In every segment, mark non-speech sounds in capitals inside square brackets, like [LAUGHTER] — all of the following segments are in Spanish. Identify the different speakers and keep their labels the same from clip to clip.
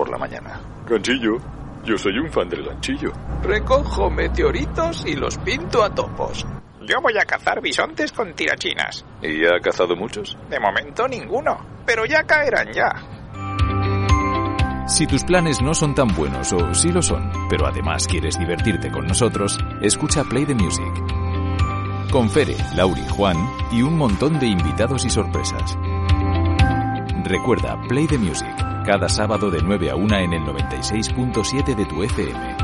Speaker 1: por la mañana.
Speaker 2: Ganchillo. Yo soy un fan del ganchillo.
Speaker 3: Recojo meteoritos y los pinto a topos.
Speaker 4: Yo voy a cazar bisontes con tirachinas.
Speaker 1: ¿Y ha cazado muchos?
Speaker 4: De momento ninguno, pero ya caerán ya.
Speaker 5: Si tus planes no son tan buenos o sí lo son, pero además quieres divertirte con nosotros, escucha Play the Music. Con Fere, Lauri, Juan y un montón de invitados y sorpresas. Recuerda Play the Music, cada sábado de 9 a 1 en el 96.7 de tu FM.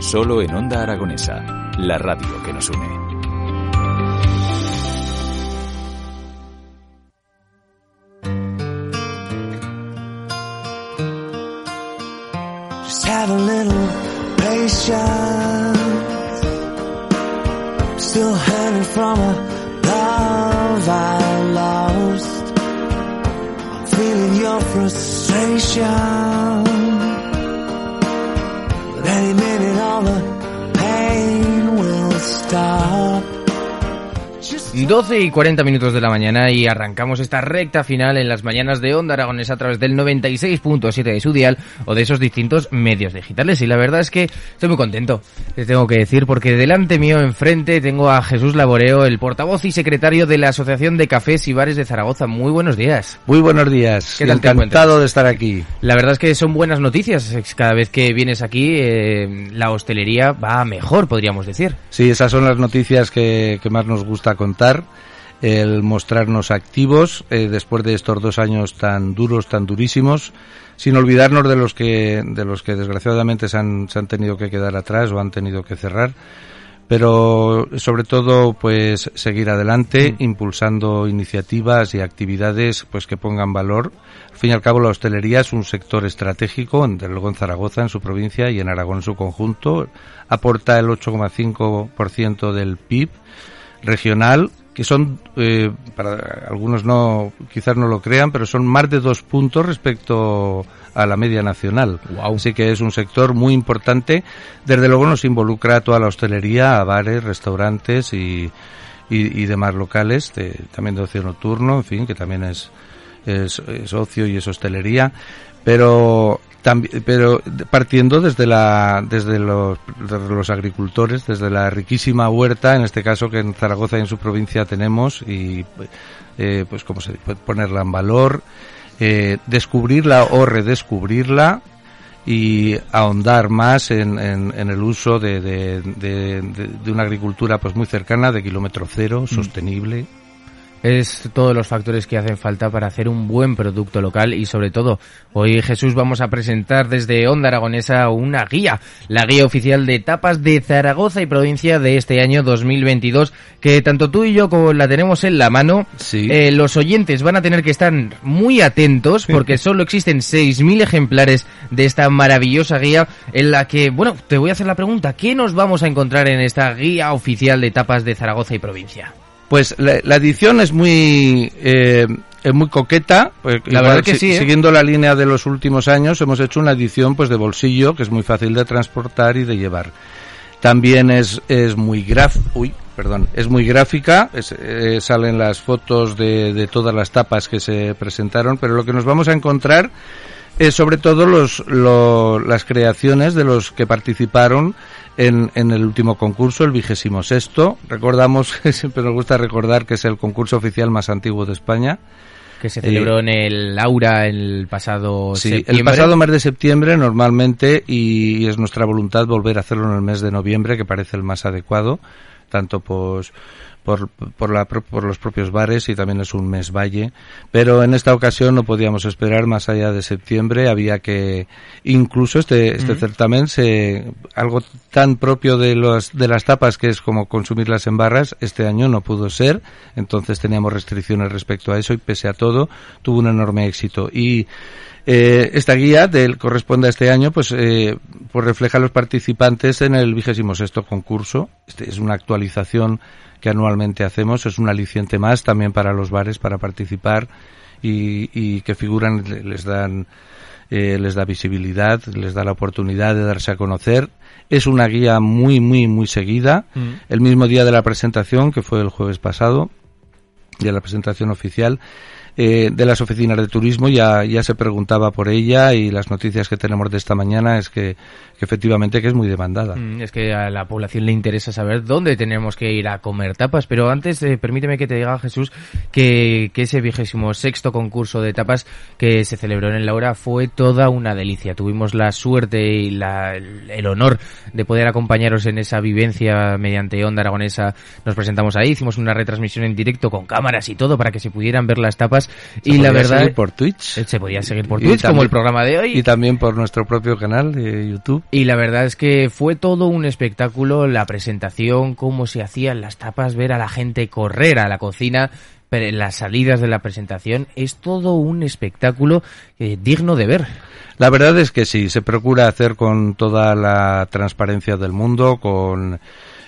Speaker 5: Solo en Onda Aragonesa, la radio que nos une.
Speaker 6: Frustration.
Speaker 7: 12 y 40 minutos de la mañana y arrancamos esta recta final en las mañanas de Onda Aragonesa a través del 96.7 de su dial o de esos distintos medios digitales. Y la verdad es que estoy muy contento, les tengo que decir, porque delante mío, enfrente, tengo a Jesús Laboreo, el portavoz y secretario de la Asociación de Cafés y Bares de Zaragoza. Muy buenos días.
Speaker 8: Muy buenos días.
Speaker 7: ¿Qué tal
Speaker 8: Encantado de estar aquí.
Speaker 7: La verdad es que son buenas noticias. Cada vez que vienes aquí, eh, la hostelería va mejor, podríamos decir.
Speaker 8: Sí, esas son las noticias que, que más nos gusta contar. El mostrarnos activos eh, después de estos dos años tan duros, tan durísimos, sin olvidarnos de los que, de los que desgraciadamente se han, se han tenido que quedar atrás o han tenido que cerrar. Pero sobre todo, pues seguir adelante, impulsando iniciativas y actividades, pues que pongan valor. Al fin y al cabo, la hostelería es un sector estratégico, desde luego en Zaragoza, en su provincia y en Aragón en su conjunto. Aporta el 8,5% del PIB regional, que son, eh, para algunos no, quizás no lo crean, pero son más de dos puntos respecto a la media nacional.
Speaker 7: Wow.
Speaker 8: Así que es un sector muy importante. Desde luego nos involucra a toda la hostelería, a bares, restaurantes y, y, y demás locales, de, también de ocio nocturno, en fin, que también es, es, es ocio y es hostelería. Pero también, pero partiendo desde la desde los, desde los agricultores desde la riquísima huerta en este caso que en Zaragoza y en su provincia tenemos y eh, pues como se puede ponerla en valor eh, descubrirla o redescubrirla y ahondar más en, en, en el uso de, de, de, de, una agricultura pues muy cercana de kilómetro cero sostenible
Speaker 7: es todos los factores que hacen falta para hacer un buen producto local y sobre todo hoy Jesús vamos a presentar desde Onda Aragonesa una guía, la guía oficial de tapas de Zaragoza y provincia de este año 2022 que tanto tú y yo como la tenemos en la mano,
Speaker 8: sí.
Speaker 7: eh, los oyentes van a tener que estar muy atentos porque solo existen 6.000 ejemplares de esta maravillosa guía en la que, bueno, te voy a hacer la pregunta, ¿qué nos vamos a encontrar en esta guía oficial de tapas de Zaragoza y provincia?
Speaker 8: Pues la, la, edición es muy eh, es muy coqueta. Pues,
Speaker 7: la verdad que sí. ¿eh?
Speaker 8: Siguiendo la línea de los últimos años, hemos hecho una edición pues de bolsillo que es muy fácil de transportar y de llevar. También es es muy graf, uy, perdón, es muy gráfica. Es, eh, salen las fotos de, de todas las tapas que se presentaron, pero lo que nos vamos a encontrar es sobre todo los, lo, las creaciones de los que participaron en, en, el último concurso, el vigésimo sexto. Recordamos, [LAUGHS] siempre nos gusta recordar que es el concurso oficial más antiguo de España.
Speaker 7: Que se celebró eh, en el Aura el pasado
Speaker 8: sí,
Speaker 7: septiembre.
Speaker 8: el pasado mes de septiembre normalmente y es nuestra voluntad volver a hacerlo en el mes de noviembre, que parece el más adecuado, tanto pues por, por, la, por los propios bares y también es un mes valle. Pero en esta ocasión no podíamos esperar más allá de septiembre. Había que, incluso este, este uh -huh. certamen, se, algo tan propio de, los, de las tapas que es como consumirlas en barras, este año no pudo ser. Entonces teníamos restricciones respecto a eso y pese a todo tuvo un enorme éxito. Y eh, esta guía del corresponde a este año, pues, eh, pues refleja a los participantes en el vigésimo sexto concurso. Este es una actualización que anualmente hacemos, es un aliciente más también para los bares para participar y, y que figuran, les dan, eh, les da visibilidad, les da la oportunidad de darse a conocer. Es una guía muy, muy, muy seguida. Mm. El mismo día de la presentación, que fue el jueves pasado, de la presentación oficial, eh, de las oficinas de turismo ya, ya se preguntaba por ella y las noticias que tenemos de esta mañana es que, efectivamente que es muy demandada.
Speaker 7: Mm, Es que a la población le interesa saber dónde tenemos que ir a comer tapas, pero antes eh, permíteme que te diga Jesús que, que ese vigésimo sexto concurso de tapas que se celebró en Laura fue toda una delicia. Tuvimos la suerte y la, el honor de poder acompañaros en esa vivencia mediante Onda Aragonesa. Nos presentamos ahí, hicimos una retransmisión en directo con cámaras y todo para que se pudieran ver las tapas
Speaker 8: Se
Speaker 7: y la verdad
Speaker 8: seguir por Twitch
Speaker 7: eh, se podía seguir por Twitch como
Speaker 8: también-
Speaker 7: el programa de hoy
Speaker 8: y también por nuestro propio canal de YouTube.
Speaker 7: y la verdad es que fue todo un espectáculo, la presentación, cómo se hacían las tapas, ver a la gente correr a la cocina, pero en las salidas de la presentación, es todo un espectáculo eh, digno de ver.
Speaker 8: La verdad es que sí, se procura hacer con toda la transparencia del mundo, con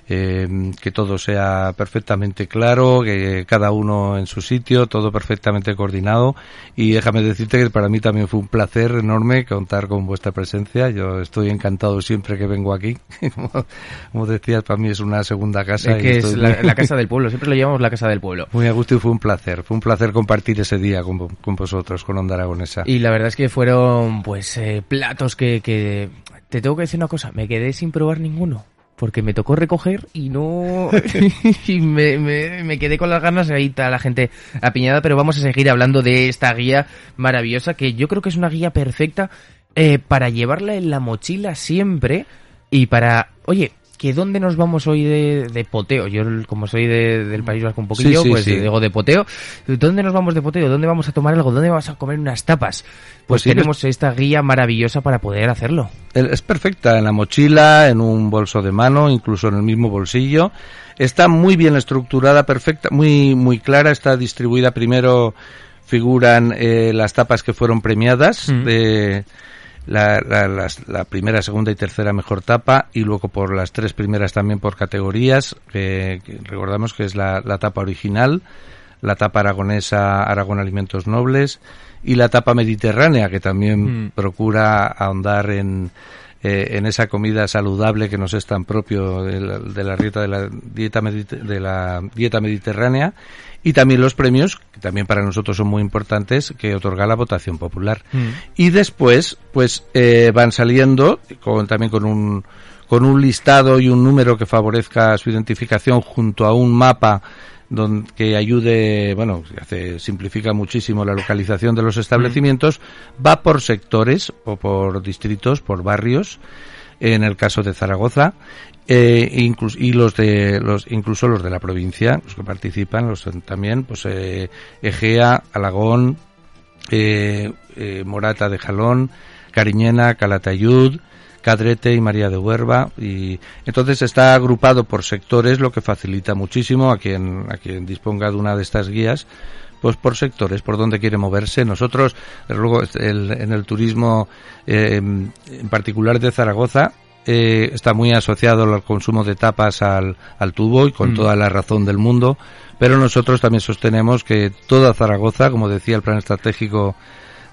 Speaker 8: eh, que todo sea perfectamente claro, que cada uno en su sitio, todo perfectamente coordinado. Y déjame decirte que para mí también fue un placer enorme contar con vuestra presencia. Yo estoy encantado siempre que vengo aquí. [LAUGHS] como, como decías, para mí es una segunda casa.
Speaker 7: Es
Speaker 8: y
Speaker 7: que es
Speaker 8: estoy
Speaker 7: la,
Speaker 8: muy-
Speaker 7: la [LAUGHS] casa del pueblo, siempre lo llamamos la casa del pueblo.
Speaker 8: Muy a gusto y fue un placer. Fue un placer compartir ese día con, con vosotros, con Onda Aragonesa.
Speaker 7: Y la verdad es que fueron pues eh, platos que, que... Te tengo que decir una cosa, me quedé sin probar ninguno. Porque me tocó recoger y no... [LAUGHS] [LAUGHS] y me, me, me quedé con las ganas, ahí está la gente apiñada, pero vamos a seguir hablando de esta guía maravillosa, que yo creo que es una guía perfecta eh, para llevarla en la mochila siempre y para... Oye, que dónde nos vamos hoy de, de poteo. Yo, como soy de- del País Vasco un poquillo,
Speaker 8: Sí, sí,
Speaker 7: pues
Speaker 8: sí.
Speaker 7: digo de poteo. ¿Dónde nos vamos de poteo? ¿Dónde vamos a tomar algo? ¿Dónde vamos a comer unas tapas? Pues,
Speaker 8: Pues
Speaker 7: tenemos esta guía maravillosa para poder hacerlo.
Speaker 8: Es perfecta en la mochila, en un bolso de mano, incluso en el mismo bolsillo. Está muy bien estructurada, perfecta, muy muy clara. Está distribuida primero figuran eh, las tapas que fueron premiadas
Speaker 7: Mm.
Speaker 8: de la, la- las- la primera, segunda y tercera mejor tapa y luego por las tres primeras también por categorías. que- que recordamos que es la, la tapa original, la tapa aragonesa Aragón Alimentos Nobles y la tapa mediterránea que también
Speaker 7: Mm.
Speaker 8: procura ahondar en eh, en esa comida saludable que nos es tan propio de la, de la dieta de la dieta de la dieta mediterránea. Y también los premios que también para nosotros son muy importantes que otorga la votación popular. Y después pues eh, van saliendo con también con un con un listado y un número que favorezca su identificación junto a un mapa don- que ayude, bueno, hace, simplifica muchísimo la localización de los establecimientos, va por sectores o por distritos, por barrios, en el caso de Zaragoza, eh, inclus- y los de los incluso los de la provincia, los que participan, los también, pues eh, Egea, Alagón, eh, eh, Morata de Jalón, Cariñena, Calatayud, Cadrete y María de Huerva y entonces está agrupado por sectores lo que facilita muchísimo a quien a quien disponga de una de estas guías pues por sectores por donde quiere moverse nosotros luego el- en el turismo eh, en particular de Zaragoza eh, está muy asociado al consumo de tapas al, al tubo y con
Speaker 7: Mm.
Speaker 8: toda la razón del mundo pero nosotros también sostenemos que toda Zaragoza como decía el plan estratégico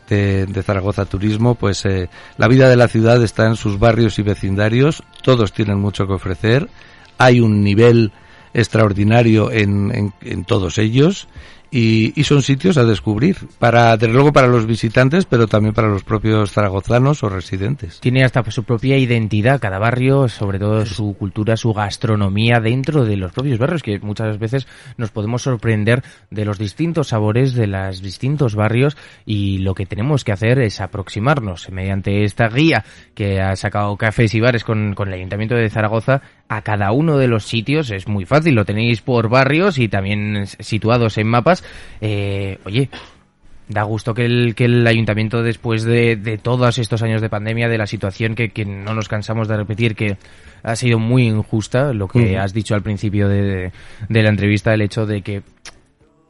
Speaker 8: de, Zaragoza Turismo, pues eh, la vida de la ciudad está en sus barrios y vecindarios, todos tienen mucho que ofrecer, hay un nivel extraordinario en, en todos ellos y, y son sitios a descubrir, para, desde luego para los visitantes, pero también para los propios zaragozanos o residentes.
Speaker 7: Tiene hasta su propia identidad cada barrio, sobre todo su cultura, su gastronomía dentro de los propios barrios, que muchas veces nos podemos sorprender de los distintos sabores de los distintos barrios y lo que tenemos que hacer es aproximarnos mediante esta guía que ha sacado Cafés y Bares con, con el Ayuntamiento de Zaragoza a cada uno de los sitios. Es muy fácil, lo tenéis por barrios y también situados en mapas. Eh, oye, Da gusto que el, que el ayuntamiento, después de, de todos estos años de pandemia, de la situación que, que no nos cansamos de repetir, que ha sido muy injusta, lo que has dicho al principio de, de la entrevista, el hecho de que...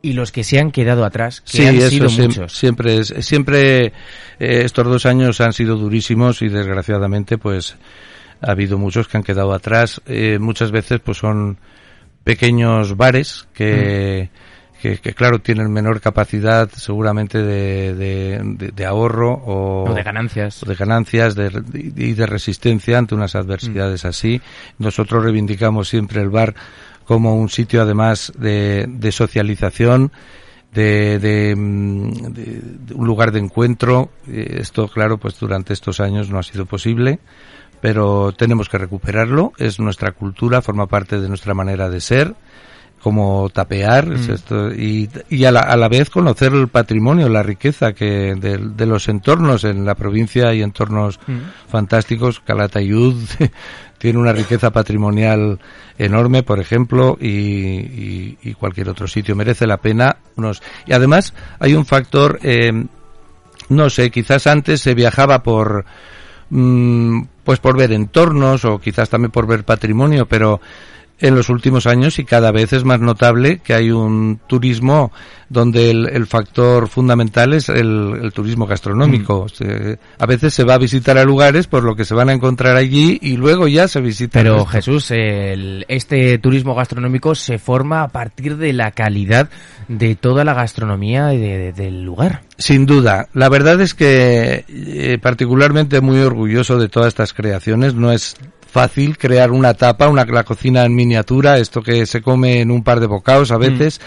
Speaker 7: Y los que se han quedado atrás, que
Speaker 8: Sí,
Speaker 7: han
Speaker 8: eso
Speaker 7: sido
Speaker 8: siem-
Speaker 7: muchos.
Speaker 8: siempre es, siempre eh, estos dos años han sido durísimos y desgraciadamente pues ha habido muchos que han quedado atrás. Eh, muchas veces pues son pequeños bares que, que, que, claro tienen menor capacidad seguramente de, de, de- de ahorro o,
Speaker 7: O de ganancias.
Speaker 8: o de ganancias de, y de resistencia ante unas adversidades así. Nosotros reivindicamos siempre el bar como un sitio además de, de socialización de, de, mm, de- un lugar de encuentro. Eh, Esto, claro, pues durante estos años no ha sido posible, pero tenemos que recuperarlo. Es nuestra cultura, forma parte de nuestra manera de ser como tapear esto, y, y a, la, a la vez conocer el patrimonio, la riqueza que de, de los entornos en la provincia hay entornos fantásticos. Calatayud [LAUGHS] tiene una riqueza patrimonial enorme, por ejemplo, y, y- y cualquier otro sitio merece la pena. Unos, y además hay un factor, eh, no sé, quizás antes se viajaba por mm, pues por ver entornos o quizás también por ver patrimonio, pero en los últimos años y cada vez es más notable que hay un turismo donde el, el factor fundamental es el, el turismo gastronómico. Se- a veces se va a visitar a lugares por lo que se van a encontrar allí y luego ya se visita.
Speaker 7: Pero. Jesús, el- este turismo gastronómico se forma a partir de la calidad de toda la gastronomía de- de- del lugar.
Speaker 8: Sin duda. La verdad es que eh, particularmente muy orgulloso de todas estas creaciones. No es fácil crear una tapa, una la cocina en miniatura, esto que se come en un par de bocados a veces.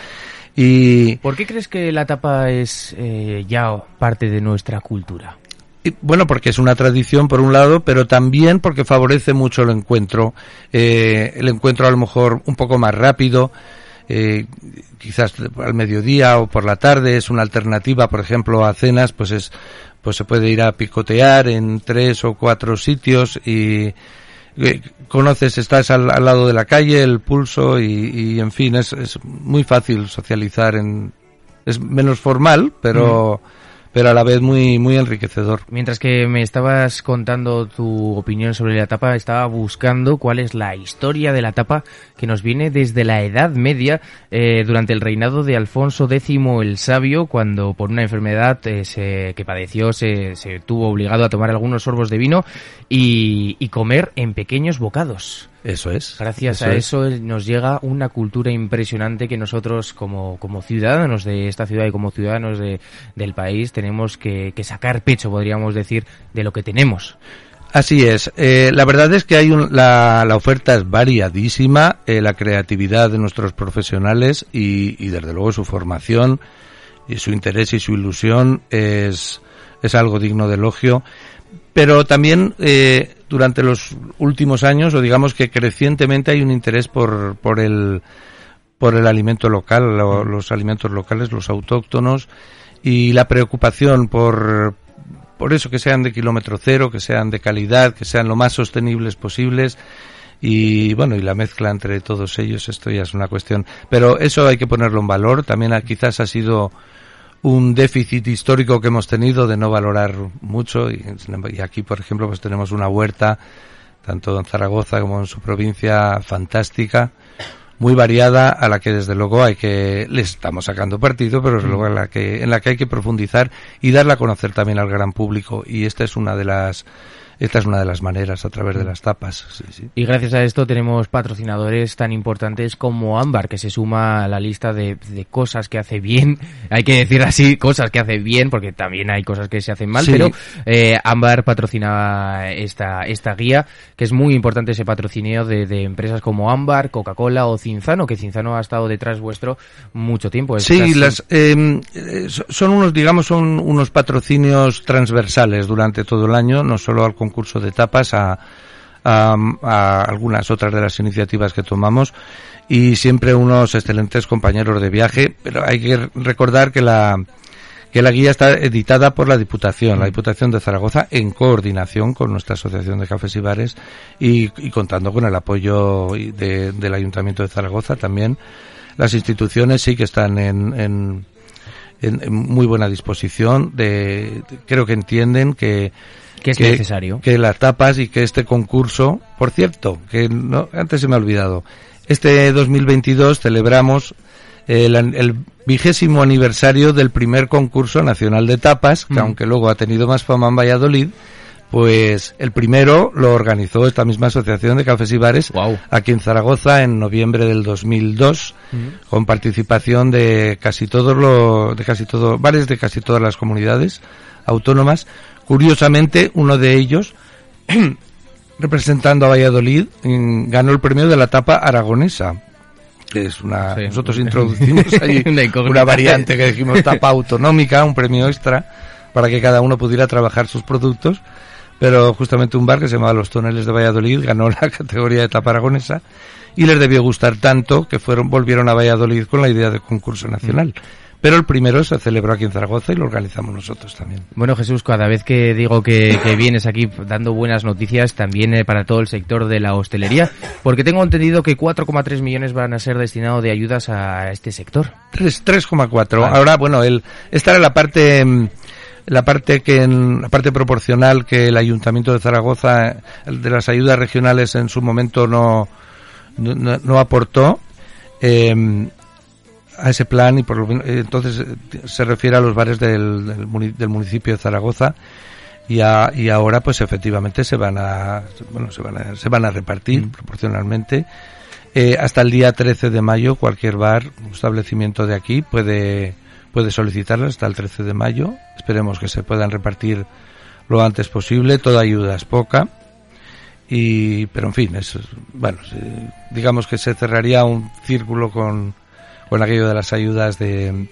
Speaker 8: Y,
Speaker 7: ¿Por qué crees que la tapa es eh, ya parte de nuestra cultura?
Speaker 8: y, bueno, porque es una tradición por un lado, pero también porque favorece mucho el encuentro. Eh, el encuentro a lo mejor un poco más rápido. eh, quizás al mediodía o por la tarde es una alternativa, por ejemplo, a cenas, pues es, pues se puede ir a picotear en tres o cuatro sitios y conoces, estás al, al lado de la calle, el pulso y, y, en fin, es, es muy fácil socializar en, es menos formal, pero, pero a la vez muy, muy enriquecedor.
Speaker 7: Mientras que me estabas contando tu opinión sobre la tapa, estaba buscando cuál es la historia de la tapa que nos viene desde la Edad Media, eh, durante el reinado de Alfonso X el Sabio, cuando por una enfermedad eh, se- que padeció se, se tuvo obligado a tomar algunos sorbos de vino y, y comer en pequeños bocados.
Speaker 8: Eso es.
Speaker 7: Gracias a eso eh, nos llega una cultura impresionante que nosotros como, como ciudadanos de esta ciudad y como ciudadanos de, del país tenemos que, que sacar pecho, podríamos decir, de lo que tenemos.
Speaker 8: Así es. Eh, la verdad es que hay un- la, la oferta es variadísima, eh, la creatividad de nuestros profesionales y, y desde luego su formación y su interés y su ilusión es, es algo digno de elogio. Pero también eh, durante los últimos años, o digamos que crecientemente hay un interés por, por el por el alimento local, lo- los alimentos locales, los autóctonos y la preocupación por por eso que sean de kilómetro cero, que sean de calidad, que sean lo más sostenibles posibles y bueno, y la mezcla entre todos ellos, esto ya es una cuestión, pero eso hay que ponerlo en valor, también ha- quizás ha sido un déficit histórico que hemos tenido de no valorar mucho y, aquí por ejemplo pues tenemos una huerta tanto en Zaragoza como en su provincia fantástica muy variada a la que desde luego hay que le estamos sacando partido pero desde luego a la que en la que hay que profundizar y darla a conocer también al gran público. Y esta es una de las esta es una de las maneras a través de las tapas sí, sí.
Speaker 7: Y gracias a esto tenemos patrocinadores tan importantes como Ámbar, que se suma a la lista de, de cosas que hace bien. [LAUGHS] Hay que decir así, cosas que hace bien, porque también hay cosas que se hacen mal,
Speaker 8: Sí.
Speaker 7: pero eh, Ámbar patrocina esta, esta guía, que es muy importante ese patrocinio de, de empresas como Ámbar, Coca-Cola o Cinzano, que Cinzano ha estado detrás vuestro mucho tiempo. Es
Speaker 8: Sí,
Speaker 7: casi-
Speaker 8: las, eh, eh, so- son unos, digamos, son unos patrocinios transversales durante todo el año, no solo al concurso de tapas, a, a, algunas otras de las iniciativas que tomamos y siempre unos excelentes compañeros de viaje, pero hay que recordar que la que la guía está editada por la Diputación, la Diputación de Zaragoza, en coordinación con nuestra Asociación de Cafés y Bares y, y contando con el apoyo de- del Ayuntamiento de Zaragoza también. Las instituciones sí que están en, en, en- muy buena disposición, de- creo que entienden que,
Speaker 7: Que es necesario.
Speaker 8: que las tapas y que este concurso, por cierto, que no, antes se me ha olvidado, este 2022 celebramos el, an- el vigésimo aniversario del primer concurso nacional de tapas, que
Speaker 7: Mm.
Speaker 8: aunque luego ha tenido más fama en Valladolid, pues el primero lo organizó esta misma asociación de cafés y bares aquí en Zaragoza en noviembre del 2002
Speaker 7: Mm.
Speaker 8: con participación de casi todos los de casi todos bares de casi todas las comunidades autónomas curiosamente uno de ellos [CLEARS THROAT] representando a Valladolid mm, ganó el premio de la tapa aragonesa que es una...
Speaker 7: Sí.
Speaker 8: Nosotros introducimos [LAUGHS] allí
Speaker 7: Una
Speaker 8: variante que dijimos tapa autonómica, un premio extra, para que cada uno pudiera trabajar sus productos. Pero justamente un bar que se llamaba Los Toneles de Valladolid ganó la [LAUGHS] categoría de tapa aragonesa y les debió gustar tanto que fueron volvieron a Valladolid con la idea de concurso nacional. Pero el primero se celebró aquí en Zaragoza y lo organizamos nosotros también.
Speaker 7: Bueno, Jesús, cada vez que digo que, que vienes aquí dando buenas noticias, también eh, para todo el sector de la hostelería, porque tengo entendido que 4,3 millones van a ser destinados de ayudas a este sector.
Speaker 8: Tres- 3,4.
Speaker 7: Vale.
Speaker 8: Ahora, bueno, el, esta era la parte, mm, la parte que, en, la parte proporcional que el Ayuntamiento de Zaragoza, el de las ayudas regionales en su momento no, no, no- no aportó. eh, a ese plan y por lo men- eh, entonces eh, se refiere a los bares del, del, muni- del municipio de Zaragoza y, a- y ahora pues efectivamente se van a bueno se van a, se van a repartir proporcionalmente. Eh, hasta el día 13 de mayo cualquier bar o establecimiento de aquí puede puede solicitarlas hasta el 13 de mayo. Esperemos que se puedan repartir lo antes posible. Toda ayuda es poca. Y pero en fin es bueno digamos que se cerraría un círculo con con aquello de las ayudas de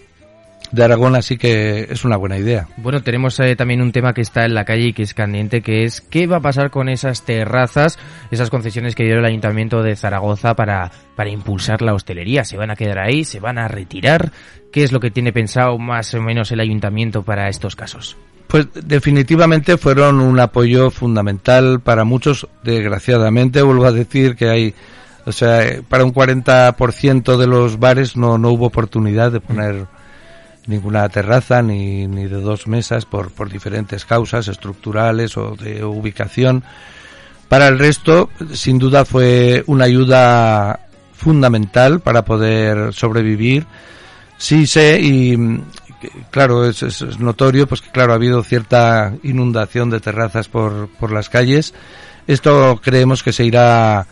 Speaker 8: de Aragón así que es una buena idea
Speaker 7: Bueno, tenemos eh, también un tema que está en la calle y que es candente, que es qué va a pasar con esas terrazas, esas concesiones que dio el Ayuntamiento de Zaragoza para, para impulsar la hostelería. ¿Se van a quedar ahí? ¿Se van a retirar? ¿Qué es lo que tiene pensado más o menos el Ayuntamiento para estos casos?
Speaker 8: Pues definitivamente fueron un apoyo fundamental para muchos. Desgraciadamente, vuelvo a decir que hay, o sea, eh, para un 40% de los bares no, no hubo oportunidad de poner ninguna terraza ni, ni de dos mesas por, por diferentes causas estructurales o de ubicación. Para el resto, sin duda fue una ayuda fundamental para poder sobrevivir. Sí sé y mm, claro es- es notorio pues que claro ha habido cierta inundación de terrazas por, por las calles. Esto creemos que se irá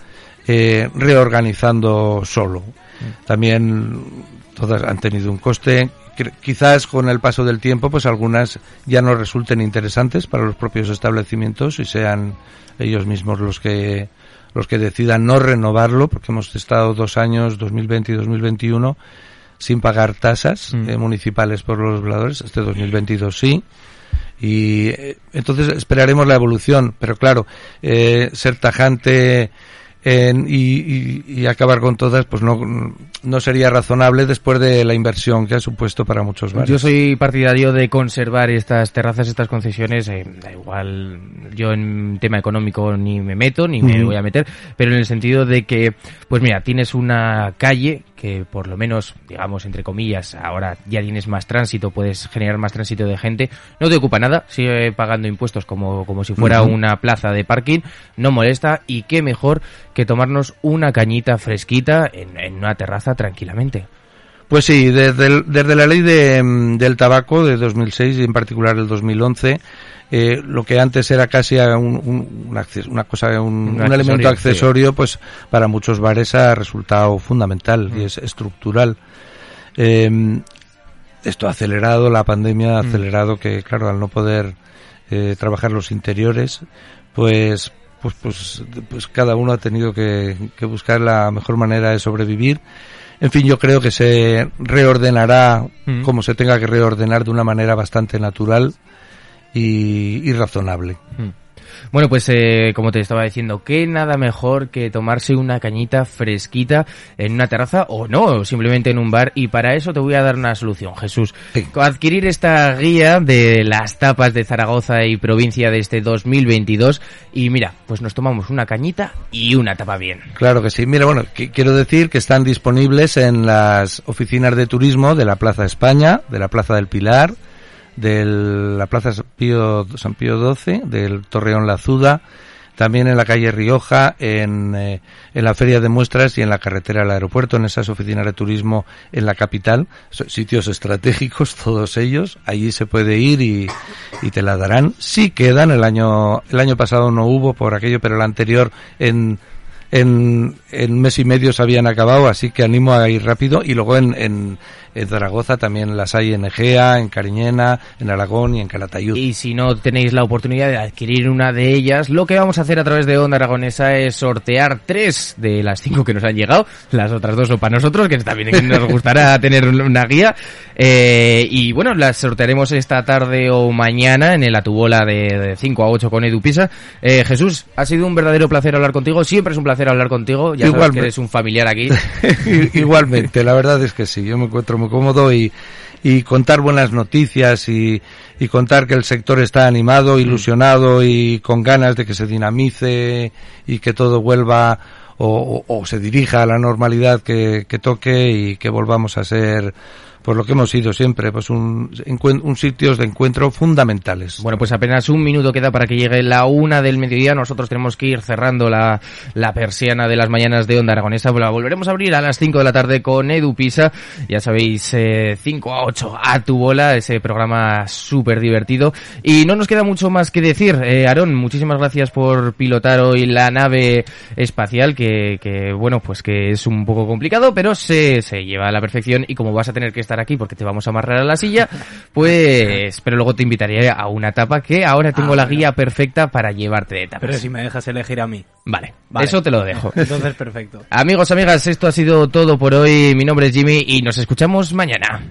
Speaker 8: eh, reorganizando solo. También todas han tenido un coste. Quizás con el paso del tiempo, pues algunas ya no resulten interesantes para los propios establecimientos y sean ellos mismos los que los que decidan no renovarlo, porque hemos estado dos años, 2020 y 2021, sin pagar tasas
Speaker 7: Mm.
Speaker 8: eh, municipales por los veladores. Este 2022 sí. Y eh, entonces esperaremos la evolución, pero claro, eh, ser tajante en- y, y- y acabar con todas, pues no, no sería razonable después de la inversión que ha supuesto para muchos bares.
Speaker 7: Yo soy partidario de conservar estas terrazas, estas concesiones. eh, da igual, yo en tema económico ni me meto, ni me voy a meter, pero en el sentido de que, pues mira, tienes una calle que por lo menos, digamos, entre comillas, ahora ya tienes más tránsito, puedes generar más tránsito de gente, no te ocupa nada, sigue pagando impuestos como, como si fuera una plaza de parking, no molesta y qué mejor que tomarnos una cañita fresquita en, en una terraza tranquilamente.
Speaker 8: Pues sí, desde, el- desde la ley de, mm, del tabaco de 2006 y en particular el 2011, eh, lo que antes era casi un, una cosa, un,
Speaker 7: Un
Speaker 8: un
Speaker 7: accesorio,
Speaker 8: elemento
Speaker 7: sí.
Speaker 8: accesorio, pues para muchos bares ha resultado fundamental y es estructural. Eh, esto ha acelerado, la pandemia ha
Speaker 7: Mm.
Speaker 8: acelerado que, claro, al no poder eh, trabajar los interiores, pues, pues, pues, pues cada uno ha tenido que, que buscar la mejor manera de sobrevivir. En fin, yo creo que se reordenará
Speaker 7: Mm.
Speaker 8: como se tenga que reordenar de una manera bastante natural y, y razonable.
Speaker 7: Bueno, pues eh, como te estaba diciendo, que nada mejor que tomarse una cañita fresquita en una terraza o no, simplemente en un bar. Y para eso te voy a dar una solución, Jesús.
Speaker 8: Sí.
Speaker 7: Adquirir esta guía de las tapas de Zaragoza y provincia de este 2022. Y mira, pues nos tomamos una cañita y una tapa bien.
Speaker 8: Claro que sí. Mira, bueno, qui- quiero decir que están disponibles en las oficinas de turismo de la Plaza España, de la Plaza del Pilar, de la Plaza San Pío, San Pío XII, del Torreón La Azuda, también en la calle Rioja, en, eh, en la Feria de Muestras y en la carretera al aeropuerto, en esas oficinas de turismo en la capital, sitios estratégicos [LAUGHS] todos ellos, allí se puede ir y, y te la darán. Sí quedan, el año, el año pasado no hubo por aquello, pero el anterior en en, en mes y medio se habían acabado, así que animo a ir rápido. Y luego en, en, En Zaragoza también las hay en Egea, en Cariñena, en Aragón y en Calatayud.
Speaker 7: Y si no tenéis la oportunidad de adquirir una de ellas, lo que vamos a hacer a través de Onda Aragonesa es sortear tres de las cinco que nos han llegado. Las otras dos son para nosotros, que también nos gustará [LAUGHS] tener una guía. Eh, y bueno, las sortearemos esta tarde o mañana en el Atubola de, 5 a 8 con Edupisa. Eh, Jesús, ha sido un verdadero placer hablar contigo. Siempre es un placer hablar contigo. Ya sabes que eres un familiar aquí. [LAUGHS]
Speaker 8: Igualmente, la verdad es que sí. Yo me encuentro muy cómodo y, y contar buenas noticias y, y contar que el sector está animado, ilusionado y con ganas de que se dinamice y que todo vuelva o, o, se dirija a la normalidad que, que toque y que volvamos a ser pues lo que hemos sido siempre, pues un, un sitios de encuentro fundamentales.
Speaker 7: Bueno, pues apenas un minuto queda para que llegue la una del mediodía. Nosotros tenemos que ir cerrando la, la persiana de las mañanas de Onda Aragonesa. La volveremos a abrir a las 5 de la tarde con Edu Pisa. Ya sabéis, eh, 5 a 8 a tu bola, ese programa súper divertido. Y no nos queda mucho más que decir. Eh, Aarón, muchísimas gracias por pilotar hoy la nave espacial, que, que bueno, pues que es un poco complicado, pero se, se lleva a la perfección y como vas a tener que estar aquí porque te vamos a amarrar a la silla, pues, pero luego te invitaría a una etapa que ahora tengo ah, la guía perfecta para llevarte de etapas.
Speaker 1: Pero si me dejas elegir a mí.
Speaker 7: Vale, eso te lo dejo. [LAUGHS]
Speaker 1: Entonces, perfecto.
Speaker 7: Amigos, amigas, esto ha sido todo por hoy. Mi nombre es Jimmy y nos escuchamos mañana.